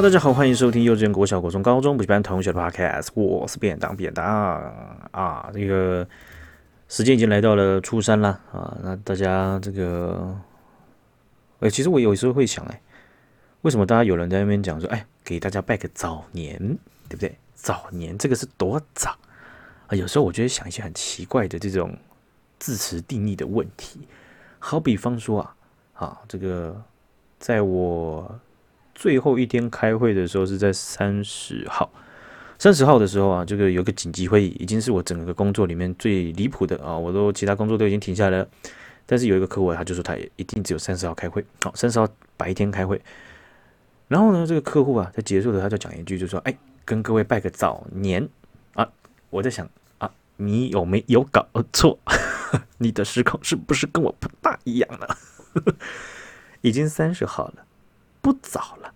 大家好，欢迎收听幼稚园、国小、国中、高中补习班同学的 Podcast，我是便当便当啊。这个时间已经来到了初三了啊，那大家这个，哎，其实我有时候会想，哎，为什么大家有人在那边讲说，哎，给大家拜个早年，对不对？早年这个是多早啊？有时候我觉得想一些很奇怪的这种字词定义的问题，好比方说啊，啊，这个在我。最后一天开会的时候是在三十号，三十号的时候啊，这个有个紧急会议，已经是我整个工作里面最离谱的啊，我都其他工作都已经停下来了，但是有一个客户他就说他一定只有三十号开会，好，三十号白天开会，然后呢，这个客户啊在结束的时候他就讲一句，就说，哎，跟各位拜个早年啊，我在想啊，你有没有搞错？你的时空是不是跟我不大一样了？已经三十号了。不早了，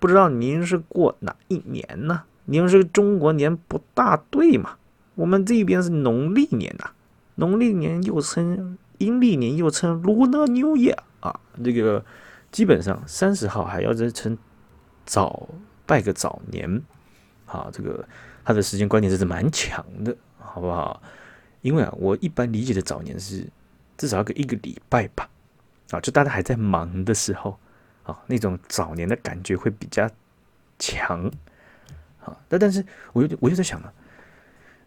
不知道您是过哪一年呢？您是中国年不大对嘛？我们这边是农历年呐，农历年又称阴历年，又称 Lunar New Year 啊。这个基本上三十号还要再称早拜个早年，啊，这个他的时间观念真是蛮强的，好不好？因为啊，我一般理解的早年是至少要个一个礼拜吧，啊，就大家还在忙的时候。啊，那种早年的感觉会比较强，啊，但但是我又我又在想了，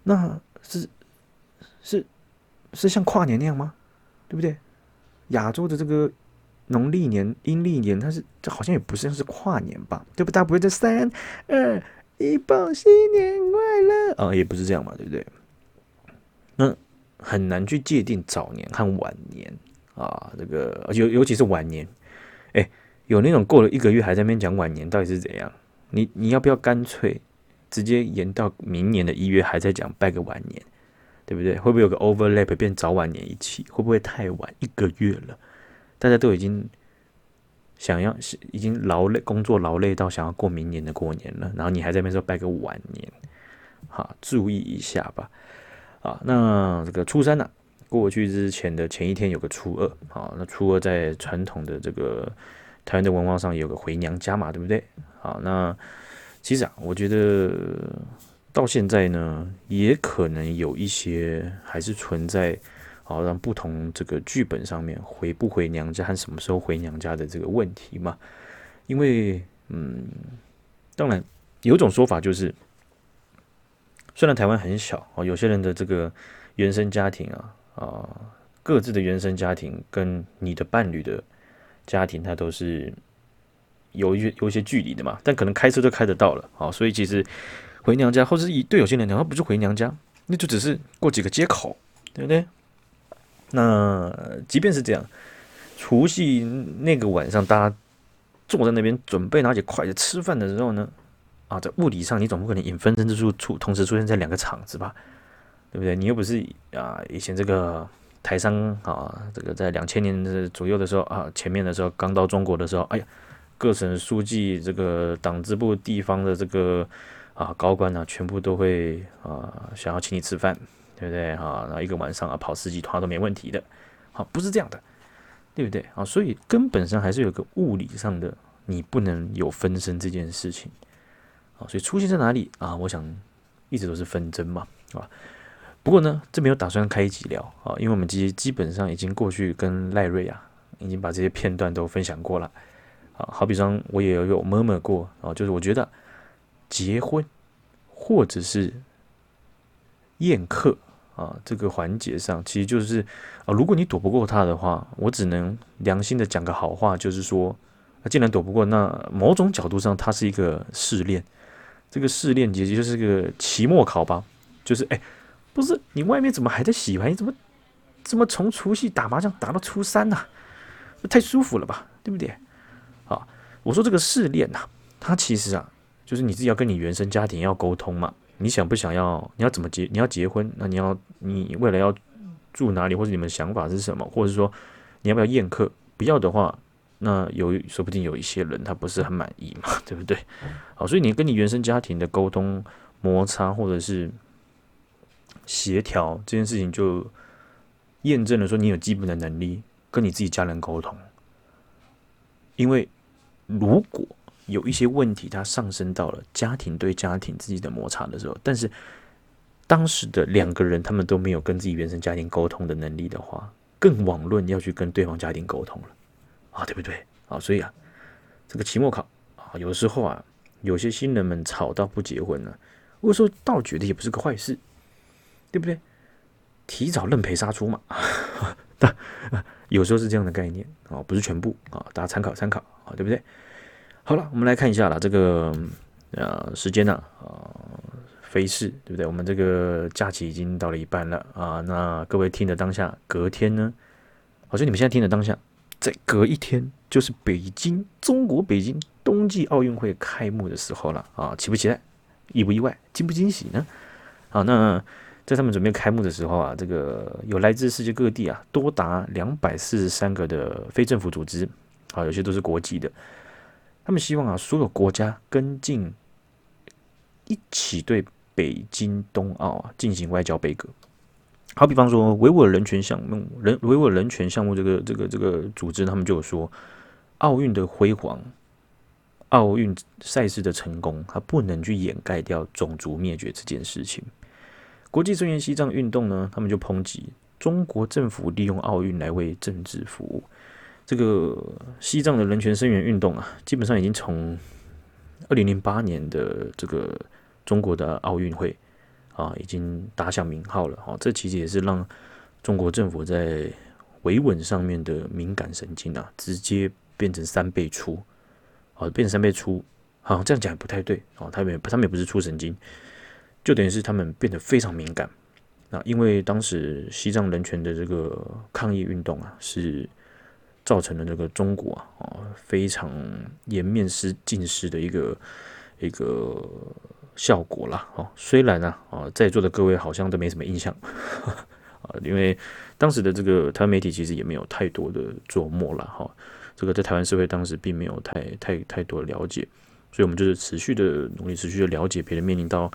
那是是是像跨年那样吗？对不对？亚洲的这个农历年、阴历年，它是这好像也不是像是跨年吧？对不？大家不会在三二一报新年快乐啊，也不是这样嘛，对不对？那很难去界定早年和晚年啊，这个尤尤其是晚年，哎。有那种过了一个月还在那边讲晚年到底是怎样？你你要不要干脆直接延到明年的一月还在讲拜个晚年，对不对？会不会有个 overlap 变早晚年一起？会不会太晚一个月了？大家都已经想要已经劳累工作劳累到想要过明年的过年了，然后你还在那边说拜个晚年，好，注意一下吧。啊，那这个初三呢、过去之前的前一天有个初二，好，那初二在传统的这个。台湾的文化上有个回娘家嘛，对不对？好，那其实啊，我觉得到现在呢，也可能有一些还是存在，好让不同这个剧本上面回不回娘家和什么时候回娘家的这个问题嘛。因为，嗯，当然有种说法就是，虽然台湾很小哦，有些人的这个原生家庭啊啊，各自的原生家庭跟你的伴侣的。家庭他都是有一些有一些距离的嘛，但可能开车就开得到了，好，所以其实回娘家，或者是以对有些人讲，他不是回娘家，那就只是过几个街口，对不对？那即便是这样，除夕那个晚上，大家坐在那边准备拿起筷子吃饭的时候呢，啊，在物理上你总不可能引分身之术出同时出现在两个场子吧，对不对？你又不是啊，以前这个。台商啊，这个在两千年左右的时候啊，前面的时候刚到中国的时候，哎呀，各省书记、这个党支部、地方的这个啊高官呢、全部都会啊想要请你吃饭，对不对啊？然后一个晚上啊跑十几趟都没问题的，好、啊，不是这样的，对不对啊？所以根本上还是有个物理上的，你不能有分身这件事情啊。所以出现在哪里啊？我想一直都是纷争嘛，啊。不过呢，这没有打算开一集聊啊，因为我们基基本上已经过去跟赖瑞啊，已经把这些片段都分享过了啊。好比说，我也有有 murmur 过啊，就是我觉得结婚或者是宴客啊，这个环节上，其实就是啊，如果你躲不过他的话，我只能良心的讲个好话，就是说，既然躲不过，那某种角度上，它是一个试炼。这个试炼其实就是个期末考吧，就是哎。不是你外面怎么还在洗牌？你怎么怎么从除夕打麻将打到初三呢、太舒服了吧，对不对？好，我说这个试炼呐，它其实啊，就是你自己要跟你原生家庭要沟通嘛。你想不想要？你要怎么结？你要结婚？那你要你未来要住哪里？或者你们想法是什么？或者说你要不要宴客？不要的话，那有说不定有一些人他不是很满意嘛，对不对？好，所以你跟你原生家庭的沟通摩擦，或者是。协调这件事情就验证了说你有基本的能力跟你自己家人沟通，因为如果有一些问题，它上升到了家庭对家庭自己的摩擦的时候，但是当时的两个人他们都没有跟自己原生家庭沟通的能力的话，更遑论要去跟对方家庭沟通了啊，对不对啊？所以啊，这个期末考啊，有时候啊，有些新人们吵到不结婚了，我说倒觉得也不是个坏事，对不对？提早认赔杀出嘛，但有时候是这样的概念啊，不是全部啊，大家参考参考啊，对不对？好了，我们来看一下了，这个呃时间呢啊，飞逝，对不对？我们这个假期已经到了一半了啊，那各位听的当下，隔天呢，好像你们现在听的当下，再隔一天就是北京中国北京冬季奥运会开幕的时候了啊，期不期待？意不意外？惊不惊喜呢？好，那。在他们准备开幕的时候啊，这个有来自世界各地啊，多达两百四十三个的非政府组织啊，有些都是国际的。他们希望啊，所有国家跟进，一起对北京冬奥啊进行外交杯葛。好比方说，维吾尔人权项目，人维吾尔人权项目这个这个这个组织，他们就有说，奥运的辉煌，奥运赛事的成功，它不能去掩盖掉种族灭绝这件事情。国际声援西藏运动呢，他们就抨击中国政府利用奥运来为政治服务。这个西藏的人权声援运动啊，基本上已经从二零零八年的这个中国的奥运会啊，已经打响名号了。啊，这其实也是让中国政府在维稳上面的敏感神经啊，直接变成三倍粗。啊，变成三倍粗。好，这样讲也不太对。哦，他们他们也不是粗神经。就等于是他们变得非常敏感那，因为当时西藏人权的这个抗议运动啊，是造成了这个中国啊非常颜面失尽失的一个一个效果啦。哦。虽然呢啊，在座的各位好像都没什么印象啊，因为当时的这个台湾媒体其实也没有太多的琢磨了哈。这个在台湾社会当时并没有太太太多的了解，所以我们就是持续的努力，持续的了解别人面临到。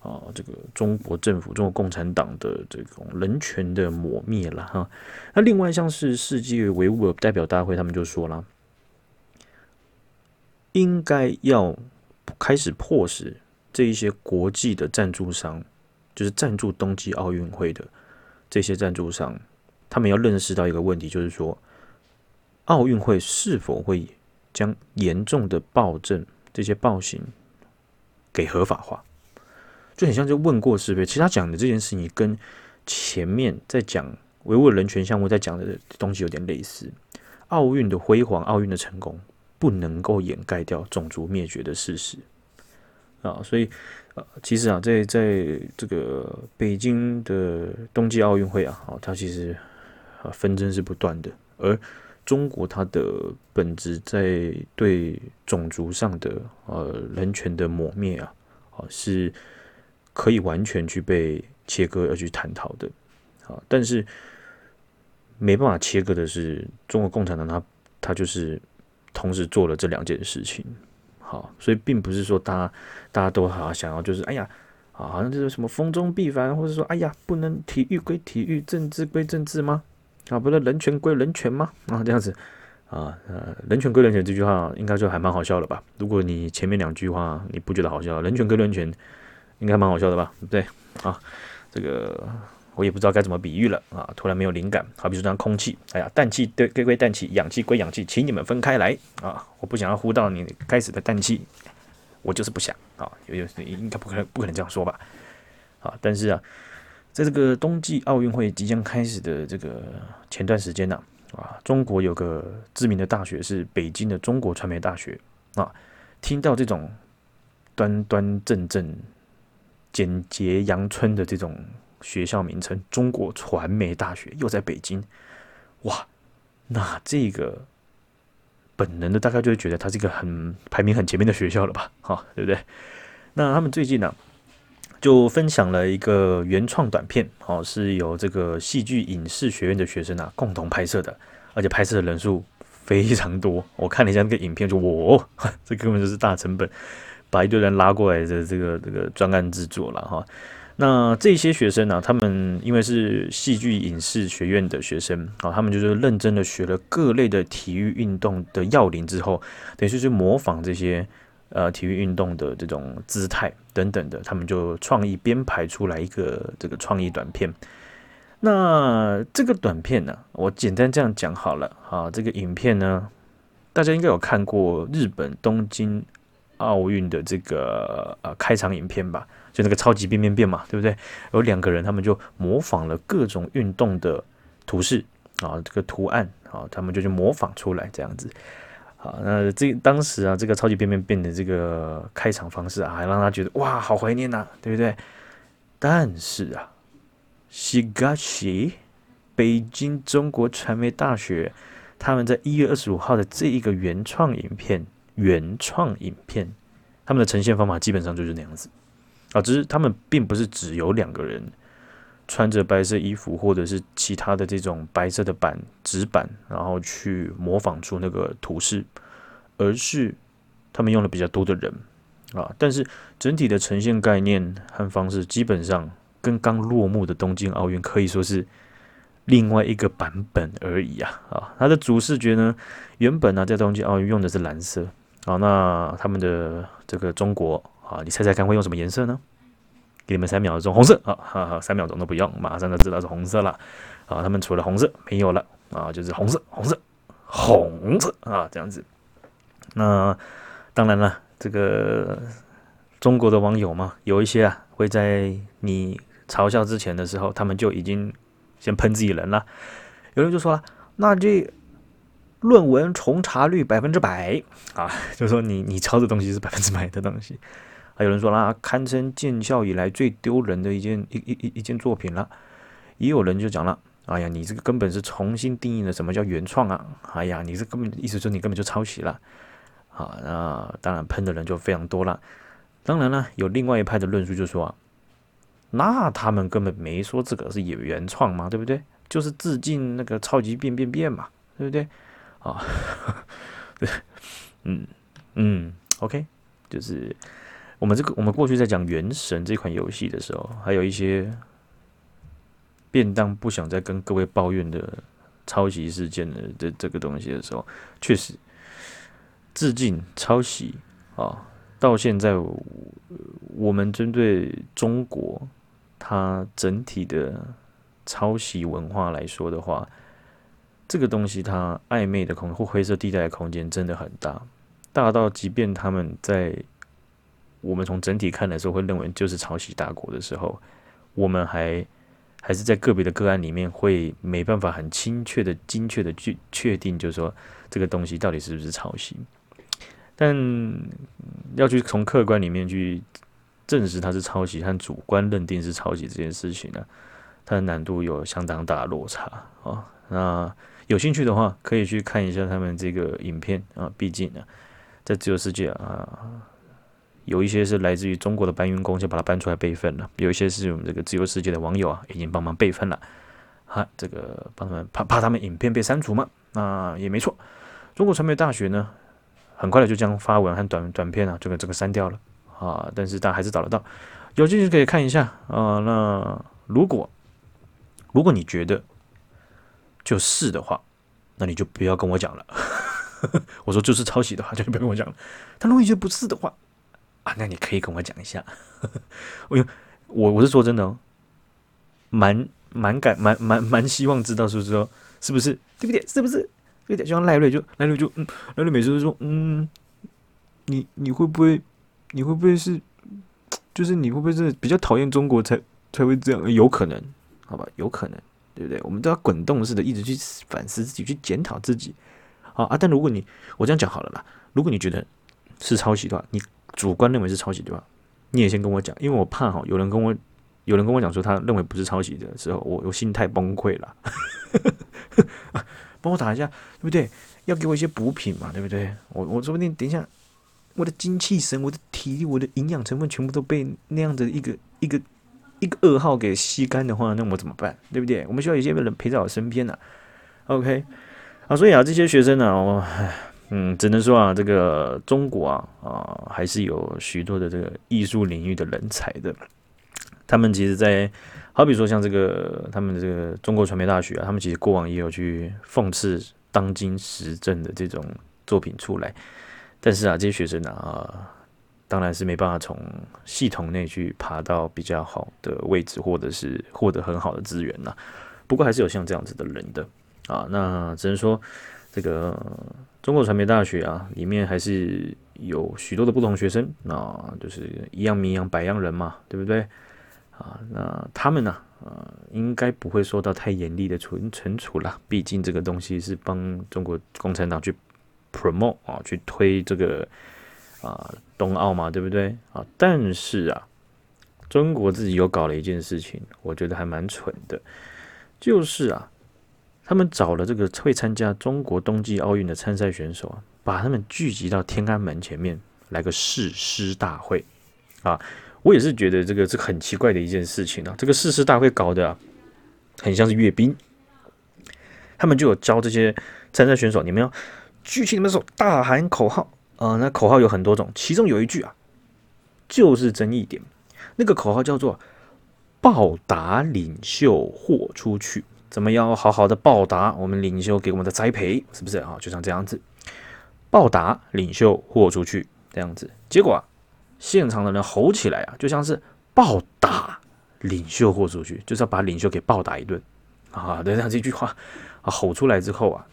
啊，这个中国政府、中国共产党的这种人权的抹灭了哈。那另外像是世界维吾尔代表大会，他们就说了，应该要开始迫使这一些国际的赞助商，就是赞助冬季奥运会的这些赞助商，他们要认识到一个问题，就是说，奥运会是否会将严重的暴政这些暴行给合法化。就很像就问过是非，其实他讲的这件事情跟前面在讲维吾尔人权项目在讲的东西有点类似。奥运的辉煌，奥运的成功，不能够掩盖掉种族灭绝的事实啊！所以呃，其实啊，在在这个北京的冬季奥运会啊，啊，它其实啊纷争是不断的，而中国它的本质在对种族上的呃人权的抹灭啊，啊是。可以完全去被切割而去探讨的，啊，但是没办法切割的是中国共产党，他他就是同时做了这两件事情，好，所以并不是说大家大家都好想要就是哎呀，啊，好像就是什么风中必反，或者说哎呀，不能体育归体育，政治归政治吗？啊，不是人权归人权吗？啊，这样子啊，呃，人权归人权这句话应该就还蛮好笑的吧？如果你前面两句话你不觉得好笑，人权归人权。应该蛮好笑的吧，对？啊，这个我也不知道该怎么比喻了啊，突然没有灵感。好比说，像空气，哎呀，氮气对归归氮气，氧气归氧气，请你们分开来啊！我不想要呼到你该死的氮气，我就是不想啊，有有应该不可能不可能这样说吧？啊，但是啊，在这个冬季奥运会即将开始的这个前段时间呢，啊，中国有个知名的大学是北京的中国传媒大学啊，听到这种端端正正。简洁阳春的这种学校名称，中国传媒大学又在北京，哇，那这个本能的大概就会觉得它是一个很排名很前面的学校了吧，哈，对不对？那他们最近呢，就分享了一个原创短片，哦，是由这个戏剧影视学院的学生啊共同拍摄的，而且拍摄的人数非常多。我看了一下那个影片就，就哇，这根本就是大成本。把一堆人拉过来的这个这个专案制作了哈，那这些学生呢、他们因为是戏剧影视学院的学生啊，他们就是认真的学了各类的体育运动的要领之后，等于是模仿这些呃体育运动的这种姿态等等的，他们就创意编排出来一个这个创意短片。那这个短片呢，我简单这样讲好了啊，这个影片呢，大家应该有看过日本东京奥运的这个呃开场影片吧？就那个超级变变变嘛，对不对？有两个人，他们就模仿了各种运动的图示啊，这个图案啊，他们就去模仿出来这样子。好，那这当时啊，这个超级变变变的这个开场方式啊，还让他觉得哇，好怀念呐，对不对？但是啊，西嘎西，北京中国传媒大学，他们在一月二十五号的这一个原创影片，原创影片，他们的呈现方法基本上就是那样子。啊，只是他们并不是只有两个人穿着白色衣服，或者是其他的这种白色的板纸板，然后去模仿出那个图示，而是他们用了比较多的人啊。但是整体的呈现概念和方式，基本上跟刚落幕的东京奥运可以说是另外一个版本而已啊。啊，它的主视觉呢，原本呢在东京奥运用的是蓝色啊，那他们的这个中国。啊，你猜猜看会用什么颜色呢？给你们三秒钟，红色。啊，哈哈，三秒钟都不用，马上就知道是红色了。啊，他们除了红色没有了啊，就是红色，红色，红色啊，这样子。那当然了，这个中国的网友嘛，有一些啊会在你嘲笑之前的时候，他们就已经先喷自己人了。有人就说了，那这。论文重查率百分之百啊，就是说你你抄的东西是百分之百的东西。还有人说啦，堪称建校以来最丢人的一件一一一一件作品了。也有人就讲了，哎呀，你这个根本是重新定义了什么叫原创啊！哎呀，你这根本意思说你根本就抄袭了。好，那当然喷的人就非常多了。当然了，有另外一派的论述就说，那他们根本没说这个是原原创嘛，对不对？就是致敬那个超级变变变嘛，对不对？啊，对，嗯嗯，OK，就是我们这个我们过去在讲《原神》这款游戏的时候，还有一些便当不想再跟各位抱怨的抄袭事件的这这个东西的时候，确实致敬抄袭啊。到现在，我们针对中国它整体的抄袭文化来说的话。这个东西它暧昧的空或灰色地带的空间真的很大，大到即便他们在我们从整体看的时候会认为就是抄袭大国的时候，我们还还是在个别的个案里面会没办法很精确的、精确的去确定，就是说这个东西到底是不是抄袭。但要去从客观里面去证实它是抄袭和主观认定是抄袭这件事情呢，它的难度有相当大的落差啊。那有兴趣的话，可以去看一下他们这个影片啊。毕竟呢，在自由世界啊，有一些是来自于中国的搬运工，就把它搬出来备份了；有一些是我们这个自由世界的网友啊，已经帮忙备份了。哈，这个帮他们怕怕他们影片被删除嘛？那也没错。中国传媒大学呢，很快的就将发文和短短片啊，这个这个删掉了啊。但是大家还是找得到，有兴趣可以看一下啊。那如果如果你觉得，就是的话，那你就不要跟我讲了。我说就是抄袭的话，就不要跟我讲了。他如果你觉得不是的话，啊，那你可以跟我讲一下。我我我是说真的哦，蛮蛮感蛮蛮蛮希望知道，是不是说是不是对不对？是不是对不对？就像赖瑞就赖瑞就嗯，赖瑞每次都说嗯，你你会不会你会不会是就是你会不会是比较讨厌中国才才会这样？有可能，好吧，有可能。对不对？我们都要滚动式的一直去反思自己，去检讨自己。好啊，但如果你我这样讲好了啦，如果你觉得是抄袭的话，你主观认为是抄袭的话，你也先跟我讲，因为我怕哈，有人跟我有人跟我讲说他认为不是抄袭的时候，我我心态崩溃了。帮我打一下，对不对？要给我一些补品嘛，对不对？我我说不定等一下，我的精气神、我的体力、我的营养成分全部都被那样的一个一个。一个噩耗给吸干的话，那我怎么办？对不对？我们需要一些人陪在我身边呢、OK，啊，所以啊，这些学生呢、我嗯，只能说啊，这个中国啊啊，还是有许多的这个艺术领域的人才的。他们其实在，好比说像这个他们这个中国传媒大学啊，他们其实过往也有去讽刺当今时政的这种作品出来，但是啊，这些学生呢啊，当然是没办法从系统内去爬到比较好的位置，或者是获得很好的资源呐。不过还是有像这样子的人的啊，那只能说这个中国传媒大学啊，里面还是有许多的不同学生啊，就是一样名扬百样人嘛，对不对？啊，那他们呢，呃，应该不会受到太严厉的惩惩处了。毕竟这个东西是帮中国共产党去 promote 啊，去推这个啊冬奥嘛，对不对？啊，但是啊，中国自己又搞了一件事情，我觉得还蛮蠢的，就是啊，他们找了这个会参加中国冬季奥运的参赛选手啊，把他们聚集到天安门前面来个誓师大会啊。我也是觉得这个是很奇怪的一件事情啊！这个誓师大会搞的，很像是阅兵，他们就有教这些参赛选手，你们要举起你们手，大喊口号、呃！那口号有很多种，其中有一句啊，就是争议点，那个口号叫做“报答领袖豁出去”，怎么样好好的报答我们领袖给我们的栽培，是不是啊？就像这样子，报答领袖豁出去这样子，结果。现场的人吼起来啊，就像是暴打领袖豁出去，就是要把领袖给暴打一顿啊！对，这样这句话啊吼出来之后啊，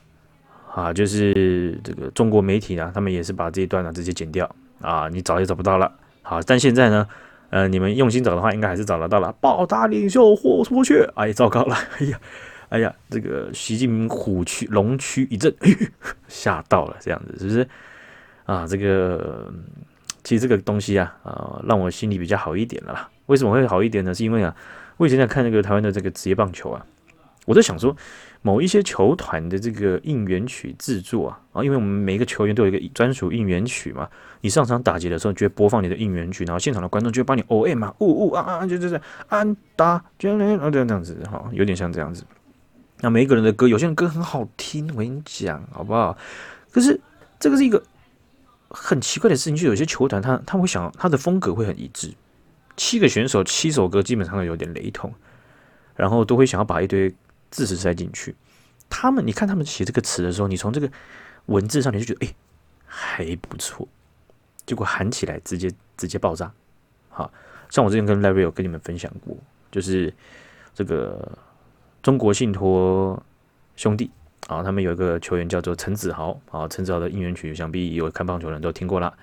啊，就是这个中国媒体呢，他们也是把这一段呢直接剪掉啊，你找也找不到了。好，但现在呢，呃，你们用心找的话，应该还是找得到了。暴打领袖豁出去，哎，糟糕了，哎呀，哎呀，这个习近平虎躯龙躯一震，吓到了，这样子是不是？啊，这个。其实这个东西啊，呃，让我心里比较好一点了啦。为什么会好一点呢？是因为啊，我以前在看那个台湾的这个职业棒球啊，我在想说，某一些球团的这个应援曲制作啊，啊，因为我们每一个球员都有一个专属应援曲嘛，你上场打劫的时候就会播放你的应援曲，然后现场的观众就会帮你 O M 嘛，呜呜啊啊，就就是安打，就这样这样子哈，有点像这样子。那每一个人的歌，有些人歌很好听，我跟你讲好不好？可是这个是一个。很奇怪的事情，就有些球团他他会想他的风格会很一致，七个选手七首歌基本上都有点雷同，然后都会想要把一堆字词塞进去。他们你看他们写这个词的时候，你从这个文字上你就觉得哎还不错，结果喊起来直接直接爆炸。好像我之前跟 Larry 有跟你们分享过，就是这个中国信托兄弟。啊，他们有一个球员叫做陈子豪啊，陈子豪的应援曲想必有看棒球的人都听过了。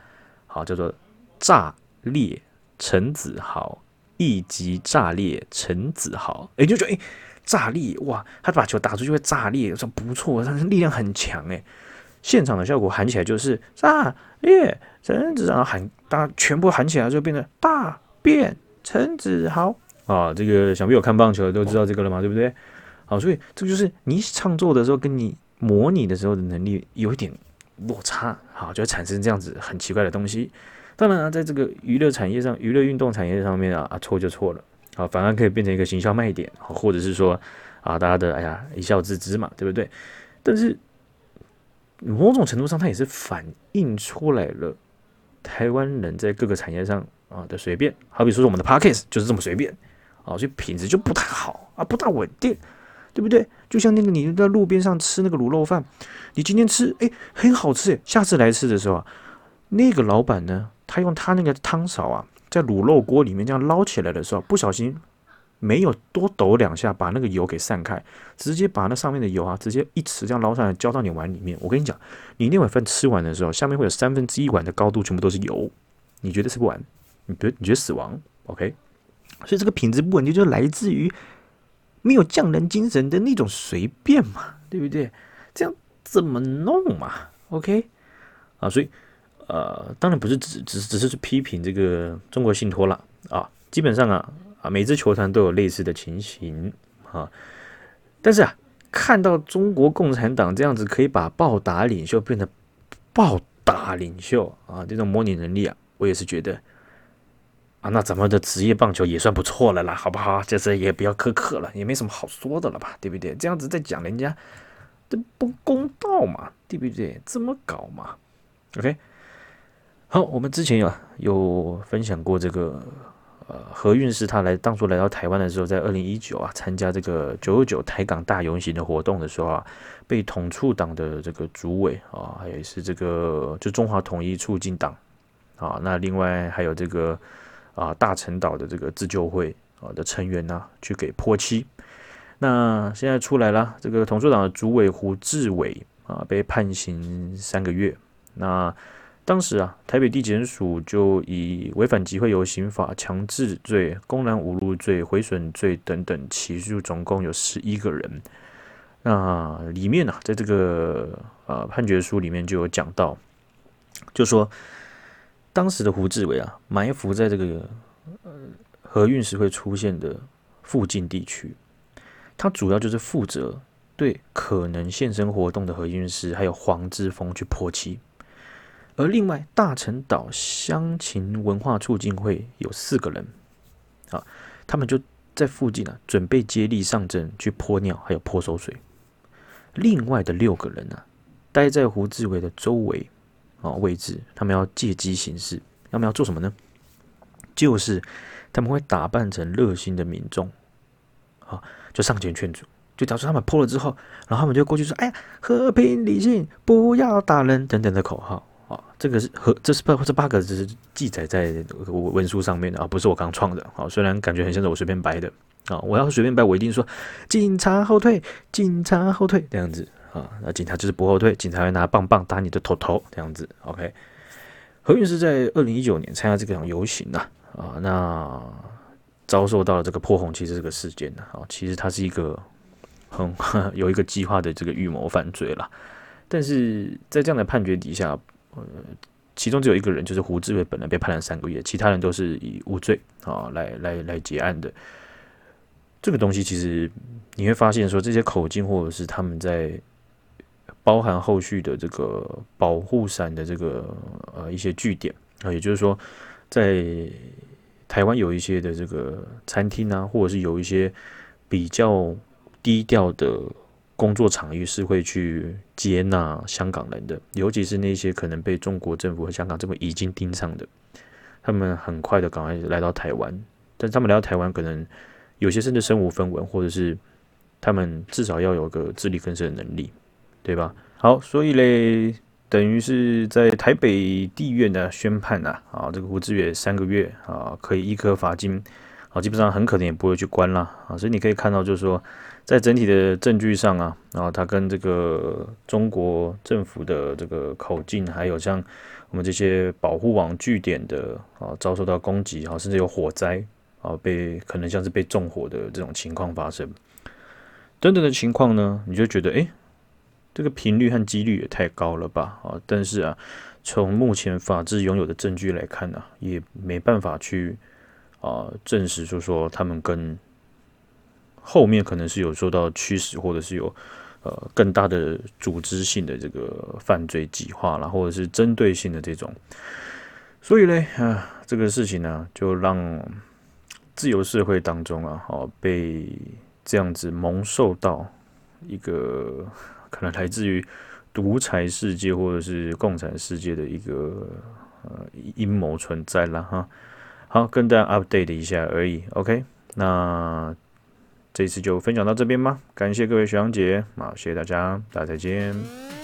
好，叫做炸裂陈子豪，一击炸裂陈子豪。哎，就觉得哎，炸裂哇，他把球打出去会炸裂，说不错，他力量很强哎。现场的效果喊起来就是炸裂陈子豪，喊大家全部喊起来就变成大变陈子豪啊。这个想必有看棒球的都知道这个了嘛，对不对？好，所以这个就是你创作的时候跟你模拟的时候的能力有一点落差，好，就会产生这样子很奇怪的东西。当然啊，在这个娱乐产业上、娱乐运动产业上面啊，啊错就错了，好，反而可以变成一个行销卖点，或者是说啊，大家的哎呀一笑置之嘛，对不对？但是某种程度上，它也是反映出来了台湾人在各个产业上啊的随便，好比说说我们的 Podcast 就是这么随便，啊，所以品质就不太好啊，不大稳定。对不对？就像那个你在路边上吃那个卤肉饭，你今天吃哎很好吃哎，下次来吃的时候啊，那个老板呢，他用他那个汤勺啊，在卤肉锅里面这样捞起来的时候，不小心没有多抖两下，把那个油给散开，直接把那上面的油啊，直接一匙这样捞上来浇到你碗里面。我跟你讲，你那碗饭吃完的时候，下面会有三分之一碗的高度全部都是油，你觉得吃不完？你觉得你觉得死亡？OK？所以这个品质不稳定就来自于。没有匠人精神的那种随便嘛，对不对？这样怎么弄嘛？OK 啊，所以呃，当然不是只只只是去批评这个中国信托了啊。基本上啊啊，每支球团都有类似的情形啊。但是啊，看到中国共产党这样子可以把暴打领袖变成暴打领袖啊，这种模拟能力啊，我也是觉得。啊，那咱们的职业棒球也算不错了啦，好不好？这次也不要苛刻了，也没什么好说的了吧，对不对？这样子再讲人家，这不公道嘛，对不对？这么搞嘛？OK，好，我们之前有有分享过这个呃，何韵诗她来当初来到台湾的时候，在二零一九啊，参加这个九九九台港大游行的活动的时候啊，被统促党的这个主委啊，还有是这个就中华统一促进党啊，那另外还有这个啊大陈岛的这个自救会啊的成员呢、去给泼漆。那现在出来了，这个统促党的主委胡志伟啊，被判刑三个月。那当时啊，台北地检署就以违反集会游行法强制罪、公然侮辱罪、毁损罪等等起诉，总共有十一个人。那里面呢、啊，在这个呃判决书里面就有讲到，就说当时的胡志伟啊，埋伏在这个呃何韵诗会出现的附近地区，他主要就是负责对可能现身活动的何韵诗还有黄之峰去泼漆。而另外，大陈岛乡情文化促进会有四个人，啊，他们就在附近啊，准备接力上阵去泼尿，还有泼馊水。另外的六个人呢、啊，待在胡志伟的周围啊位置，他们要借机行事，他们要做什么呢？就是他们会打扮成热心的民众，啊，就上前劝阻，就假如他们泼了之后，然后他们就过去说：“哎呀，和平理性，不要打人”等等的口号。这个是和这是八这八个字是记载在文书上面的啊，不是我刚创的啊。虽然感觉很像是我随便掰的啊，我要随便掰，我一定说警察后退，警察后退这样子啊。那警察就是不后退，警察会拿棒棒打你的头头这样子。OK，何韵诗在二零一九年参加这场游行呐啊，那遭受到了这个破红旗这个事件呢啊，其实它是一个很 有一个计划的这个预谋犯罪了，但是在这样的判决底下。呃，其中只有一个人，就是胡志伟，本来被判了三个月，其他人都是以无罪啊来来来结案的。这个东西其实你会发现，说这些口径或者是他们在包含后续的这个保护伞的这个呃一些据点啊，也就是说，在台湾有一些的这个餐厅啊，或者是有一些比较低调的。工作场域是会去接纳香港人的，尤其是那些可能被中国政府和香港政府已经盯上的，他们很快的赶快来到台湾。但他们来到台湾，可能有些甚至身无分文，或者是他们至少要有个自力更生的能力，对吧？好，所以嘞，等于是在台北地院的宣判呐，啊，这个胡志远三个月啊，可以一颗罚金，啊，基本上很可能也不会去关啦，啊，所以你可以看到，就是说。在整体的证据上啊，然后他跟这个中国政府的这个口径，还有像我们这些保护网据点的啊，遭受到攻击啊，甚至有火灾啊，被可能像是被纵火的这种情况发生，等等的情况呢，你就觉得哎，这个频率和几率也太高了吧啊！但是啊，从目前法治拥有的证据来看呢，也没办法去啊证实，就说他们跟。后面可能是有受到驱使，或者是有呃更大的组织性的这个犯罪计划啦，或者是针对性的这种，所以呢，啊，这个事情呢，就让自由社会当中啊，哦，被这样子蒙受到一个可能来自于独裁世界或者是共产世界的一个呃阴谋存在了哈。好，跟大家 update 一下而已，OK，那。这次就分享到这边吧，感谢各位学长姐，好，谢谢大家，大家再见。